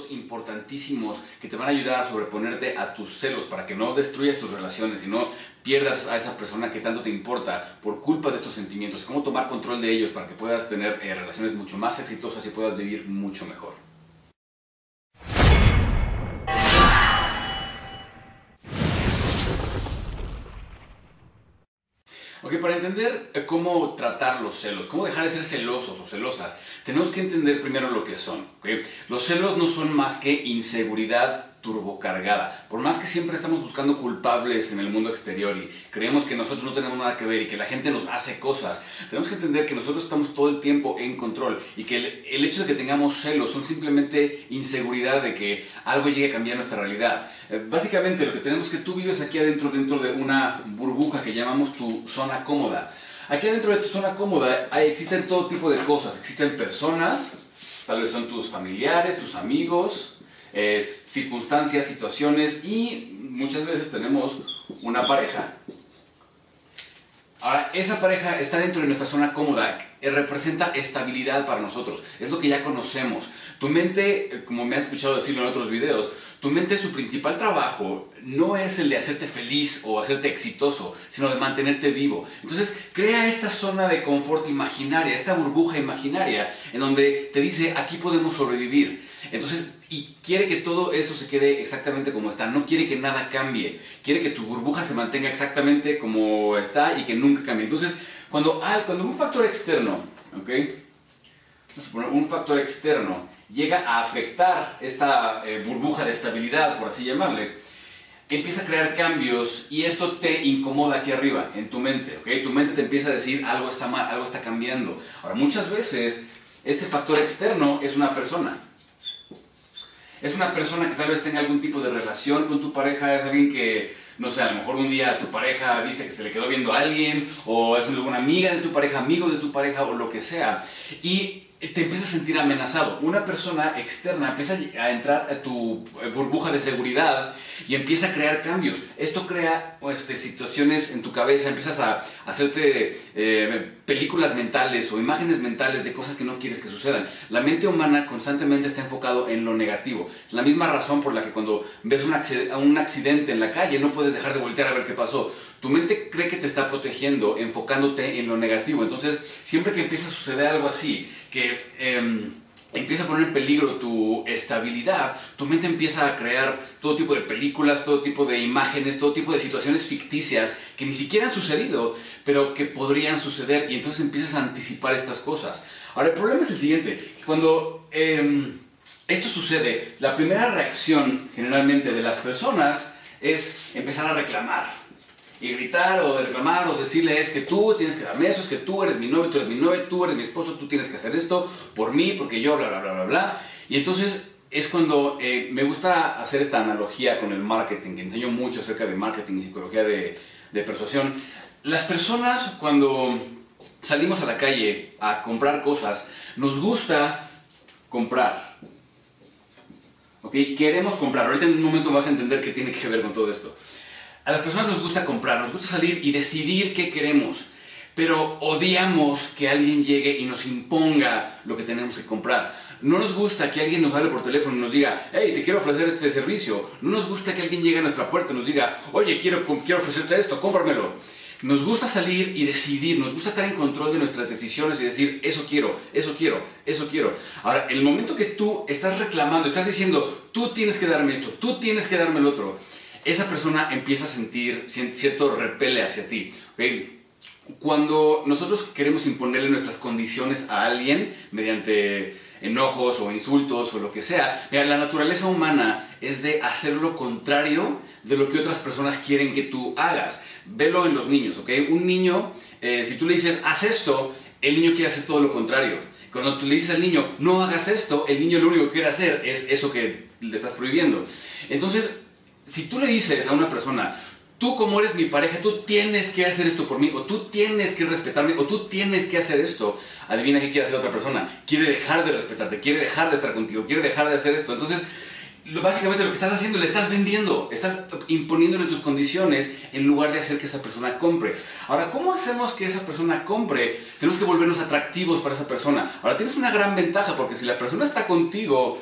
Puntos importantísimos que te van a ayudar a sobreponerte a tus celos para que no destruyas tus relaciones y no pierdas a esa persona que tanto te importa por culpa de estos sentimientos. Cómo tomar control de ellos para que puedas tener eh, relaciones mucho más exitosas y puedas vivir mucho mejor. Ok, para entender eh, cómo tratar los celos, cómo dejar de ser celosos o celosas, tenemos que entender primero lo que son. Los celos no son más que inseguridad turbocargada. Por más que siempre estamos buscando culpables en el mundo exterior y creemos que nosotros no tenemos nada que ver y que la gente nos hace cosas, tenemos que entender que nosotros estamos todo el tiempo en control y que el, hecho de que tengamos celos son simplemente inseguridad de que algo llegue a cambiar nuestra realidad. Eh, básicamente lo que tenemos es que tú vives aquí adentro dentro de una burbuja que llamamos tu zona cómoda. Aquí adentro de tu zona cómoda hay, existen todo tipo de cosas, existen personas, tal vez son tus familiares, tus amigos, circunstancias, situaciones y muchas veces tenemos una pareja. Ahora, esa pareja está dentro de nuestra zona cómoda, eh, representa estabilidad para nosotros, es lo que ya conocemos. Tu mente, eh, como me has escuchado decirlo en otros videos, tu mente su principal trabajo no es el de hacerte feliz o hacerte exitoso, sino de mantenerte vivo. Entonces crea esta zona de confort imaginaria, esta burbuja imaginaria, en donde te dice, aquí podemos sobrevivir. Entonces, y quiere que todo esto se quede exactamente como está, no quiere que nada cambie, quiere que tu burbuja se mantenga exactamente como está y que nunca cambie. Entonces, cuando, cuando un factor externo, ¿ok? Un factor externo llega a afectar esta eh, burbuja de estabilidad, por así llamarle, empieza a crear cambios y esto te incomoda aquí arriba, en tu mente, ¿ok? Tu mente te empieza a decir algo está mal, algo está cambiando. Ahora, muchas veces este factor externo es una persona. Es una persona que tal vez tenga algún tipo de relación con tu pareja, es alguien que, no sé, a lo mejor un día tu pareja viste que se le quedó viendo a alguien, o es alguna amiga de tu pareja, amigo de tu pareja, o lo que sea. Y te empiezas a sentir amenazado. Una persona externa empieza a entrar a tu eh, burbuja de seguridad y empieza a crear cambios. Esto crea este, situaciones en tu cabeza, empiezas a, hacerte eh, películas mentales o imágenes mentales de cosas que no quieres que sucedan. La mente humana constantemente está enfocado en lo negativo. Es la misma razón por la que cuando ves un accidente en la calle no puedes dejar de voltear a ver qué pasó. Tu mente cree que te está protegiendo, enfocándote en lo negativo. Entonces, siempre que empieza a suceder algo así, que em, empieza a poner en peligro tu estabilidad, tu mente empieza a crear todo tipo de películas, todo tipo de imágenes, todo tipo de situaciones ficticias que ni siquiera han sucedido, pero que podrían suceder y entonces empiezas a anticipar estas cosas. Ahora, el problema es el siguiente, cuando em, esto sucede, la primera reacción generalmente de las personas es empezar a reclamar y gritar o reclamar o decirle es que tú tienes que darme eso, es que tú eres mi novio, tú eres mi novia, tú eres mi esposo, tú tienes que hacer esto por mí, porque yo, bla, bla, bla, bla, bla. Y entonces es cuando eh, me gusta hacer esta analogía con el marketing, que enseño mucho acerca de marketing y psicología de, de persuasión. Las personas cuando salimos a la calle a comprar cosas, nos gusta comprar. ¿Ok? Queremos comprar. Ahorita en un momento vas a entender qué tiene que ver con todo esto. A las personas nos gusta comprar, nos gusta salir y decidir qué queremos, pero odiamos que alguien llegue y nos imponga lo que tenemos que comprar. No nos gusta que alguien nos hable por teléfono y nos diga, hey, te quiero ofrecer este servicio. No nos gusta que alguien llegue a nuestra puerta y nos diga, oye, quiero, quiero ofrecerte esto, cómpramelo. Nos gusta salir y decidir, nos gusta estar en control de nuestras decisiones y decir, eso quiero, eso quiero, eso quiero. Ahora, el momento que tú estás reclamando, estás diciendo, tú tienes que darme esto, tú tienes que darme el otro, esa persona empieza a sentir cierto repele hacia ti. Cuando nosotros queremos imponerle nuestras condiciones a alguien mediante enojos o insultos o lo que sea, la naturaleza humana es de hacer lo contrario de lo que otras personas quieren que tú hagas. Velo en los niños, ¿ok? Un niño, eh, si tú le dices, haz esto, el niño quiere hacer todo lo contrario. Cuando tú le dices al niño, no hagas esto, el niño lo único que quiere hacer es eso que le estás prohibiendo. Entonces, si tú le dices a una persona, tú como eres mi pareja, tú tienes que hacer esto por mí, o tú tienes que respetarme, o tú tienes que hacer esto, adivina qué quiere hacer otra persona. Quiere dejar de respetarte, quiere dejar de estar contigo, quiere dejar de hacer esto. Entonces, básicamente lo que estás haciendo, le estás vendiendo, estás imponiéndole tus condiciones en lugar de hacer que esa persona compre. Ahora, ¿cómo hacemos que esa persona compre? Tenemos que volvernos atractivos para esa persona. Ahora, tienes una gran ventaja porque si la persona está contigo,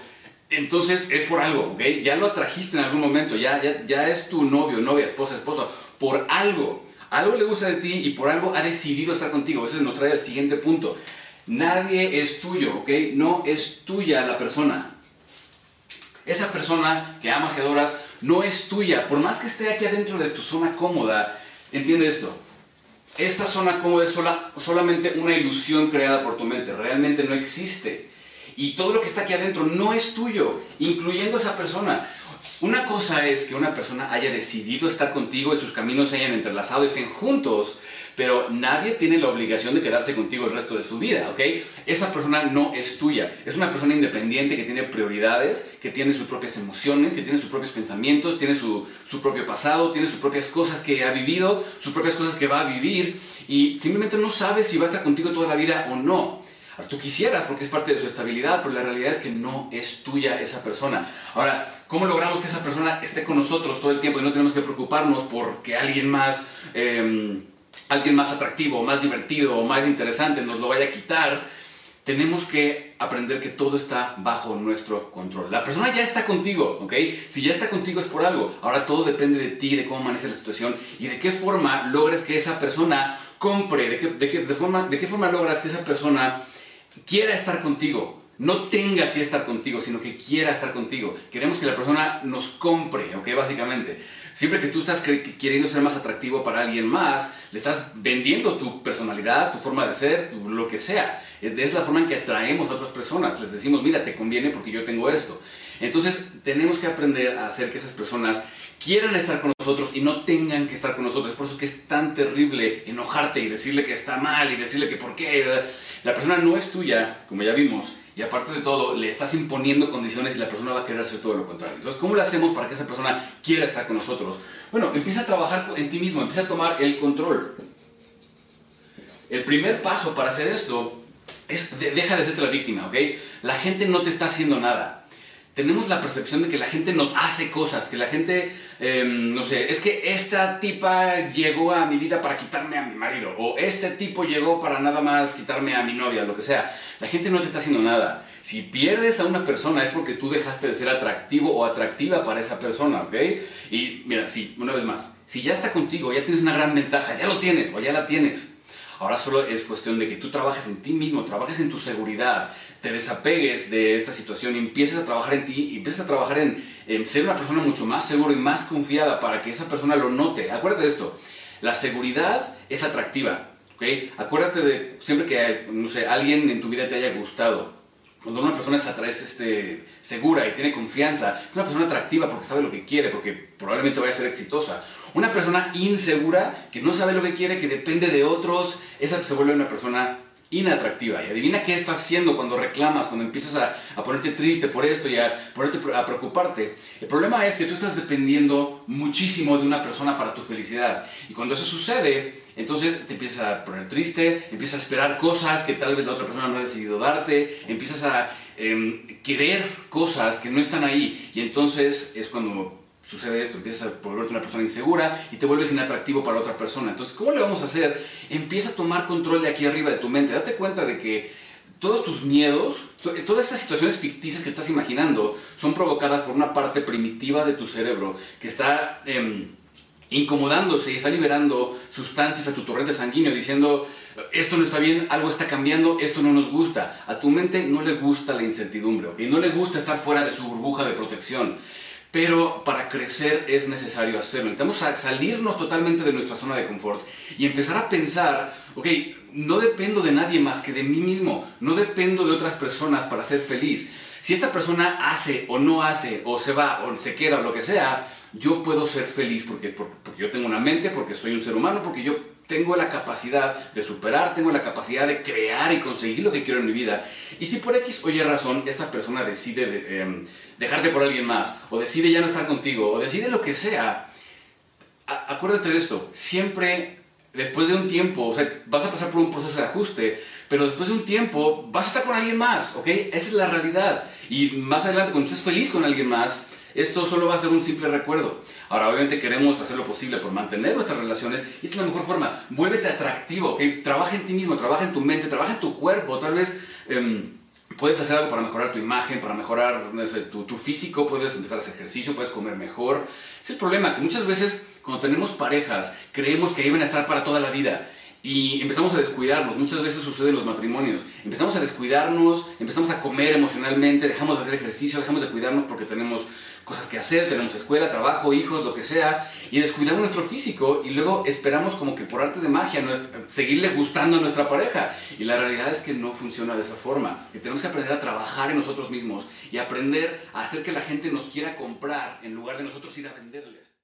entonces es por algo, ¿ok? Ya lo atrajiste en algún momento, ya, ya, ya es tu novio, novia, esposa, esposo, por algo. Algo le gusta de ti y por algo ha decidido estar contigo. Eso nos trae al siguiente punto. Nadie es tuyo, ¿ok? No es tuya la persona. Esa persona que amas y adoras no es tuya. Por más que esté aquí adentro de tu zona cómoda, entiende esto. Esta zona cómoda es sola, solamente una ilusión creada por tu mente. Realmente no existe. Y todo lo que está aquí adentro no es tuyo, incluyendo esa persona. Una cosa es que una persona haya decidido estar contigo y sus caminos se hayan entrelazado y estén juntos, pero nadie tiene la obligación de quedarse contigo el resto de su vida, ¿ok? Esa persona no es tuya, es una persona independiente que tiene prioridades, que tiene sus propias emociones, que tiene sus propios pensamientos, tiene su, su propio pasado, tiene sus propias cosas que ha vivido, sus propias cosas que va a vivir y simplemente no sabe si va a estar contigo toda la vida o no. Tú quisieras porque es parte de su estabilidad, pero la realidad es que no es tuya esa persona. Ahora, ¿cómo logramos que esa persona esté con nosotros todo el tiempo y no tenemos que preocuparnos porque alguien más... Eh, alguien más atractivo, más divertido o más interesante nos lo vaya a quitar, tenemos que aprender que todo está bajo nuestro control. La persona ya está contigo, ¿ok? Si ya está contigo es por algo. Ahora todo depende de ti, de cómo manejes la situación y de qué forma logres que esa persona compre, de qué, de forma, de qué forma logras que esa persona quiera estar contigo. No tenga que estar contigo, sino que quiera estar contigo. Queremos que la persona nos compre, ¿ok? Básicamente. Siempre que tú estás queriendo ser más atractivo para alguien más, le estás vendiendo tu personalidad, tu forma de ser, lo que sea. Es, es la forma en que atraemos a otras personas. Les decimos, mira, te conviene porque yo tengo esto. Entonces, tenemos que aprender a hacer que esas personas quieran estar con nosotros y no tengan que estar con nosotros. Por eso que es tan terrible enojarte y decirle que está mal y decirle que por qué. La persona no es tuya, como ya vimos, y aparte de todo, le estás imponiendo condiciones y la persona va a querer hacer todo lo contrario. Entonces, ¿cómo lo hacemos para que esa persona quiera estar con nosotros? Bueno, empieza a trabajar en ti mismo, empieza a tomar el control. El primer paso para hacer esto es deja de ser la víctima, ¿ok? La gente no te está haciendo nada tenemos la percepción de que la gente nos hace cosas, que la gente, em, no sé, es que esta tipa llegó a mi vida para quitarme a mi marido, o este tipo llegó para nada más quitarme a mi novia, lo que sea. La gente no te está haciendo nada. Si pierdes a una persona es porque tú dejaste de ser atractivo o atractiva para esa persona, ¿ok? Y mira, sí, una vez más, si ya está contigo, ya tienes una gran ventaja, ya lo tienes o ya la tienes. Ahora solo es cuestión de que tú trabajes en ti mismo, trabajes en tu seguridad, te desapegues de esta situación y empieces a trabajar en ti y empieces a trabajar en, ser una persona mucho más segura y más confiada para que esa persona lo note. Acuérdate de esto, la seguridad es atractiva, ¿ok? Acuérdate de siempre que, no sé, alguien en tu vida te haya gustado, cuando una persona es este, segura y tiene confianza, es una persona atractiva porque sabe lo que quiere, porque probablemente vaya a ser exitosa. Una persona insegura, que no sabe lo que quiere, que depende de otros, esa se vuelve una persona inatractiva. Y adivina qué estás haciendo cuando reclamas, cuando empiezas a, ponerte triste por esto y a, ponerte, a preocuparte. El problema es que tú estás dependiendo muchísimo de una persona para tu felicidad. Y cuando eso sucede, entonces te empiezas a poner triste, empiezas a esperar cosas que tal vez la otra persona no ha decidido darte, empiezas a em, querer cosas que no están ahí. Y entonces es cuando sucede esto, empiezas a volverte una persona insegura y te vuelves inatractivo para otra persona. Entonces, ¿cómo le vamos a hacer? Empieza a tomar control de aquí arriba de tu mente. Date cuenta de que todos tus miedos, todas esas situaciones ficticias que estás imaginando son provocadas por una parte primitiva de tu cerebro que está em, incomodándose y está liberando sustancias a tu torrente sanguíneo diciendo, esto no está bien, algo está cambiando, esto no nos gusta. A tu mente no le gusta la incertidumbre, ¿ok? No le gusta estar fuera de su burbuja de protección. Pero para crecer es necesario hacerlo. Necesitamos salirnos totalmente de nuestra zona de confort y empezar a pensar, ok, no dependo de nadie más que de mí mismo, no dependo de otras personas para ser feliz. Si esta persona hace o no hace, o se va, o se queda, o lo que sea, yo puedo ser feliz porque, porque, yo tengo una mente, porque soy un ser humano, porque yo tengo la capacidad de superar, tengo la capacidad de crear y conseguir lo que quiero en mi vida. Y si por X o Y razón esta persona decide em, dejarte por alguien más, o decide ya no estar contigo, o decide lo que sea, acuérdate de esto, siempre después de un tiempo, vas a pasar por un proceso de ajuste, pero después de un tiempo vas a estar con alguien más, ¿ok? Esa es la realidad. Y más adelante, cuando estés feliz con alguien más, esto solo va a ser un simple recuerdo. Ahora, obviamente queremos hacer lo posible por mantener nuestras relaciones y es la mejor forma. Vuélvete atractivo. Trabaja en ti mismo, trabaja en tu mente, trabaja en tu cuerpo. Tal vez em, puedes hacer algo para mejorar tu imagen, para mejorar tu, tu, físico, puedes empezar a hacer ejercicio, puedes comer mejor. Es el problema, que muchas veces cuando tenemos parejas creemos que iban a estar para toda la vida y empezamos a descuidarnos. Muchas veces sucede en los matrimonios. Empezamos a descuidarnos, empezamos a comer emocionalmente, dejamos de hacer ejercicio, dejamos de cuidarnos porque tenemos cosas que hacer, tenemos escuela, trabajo, hijos, lo que sea, y descuidamos nuestro físico y luego esperamos como que por arte de magia seguirle gustando a nuestra pareja. Y la realidad es que no funciona de esa forma. Que tenemos que aprender a trabajar en nosotros mismos y aprender a hacer que la gente nos quiera comprar en lugar de nosotros ir a venderles.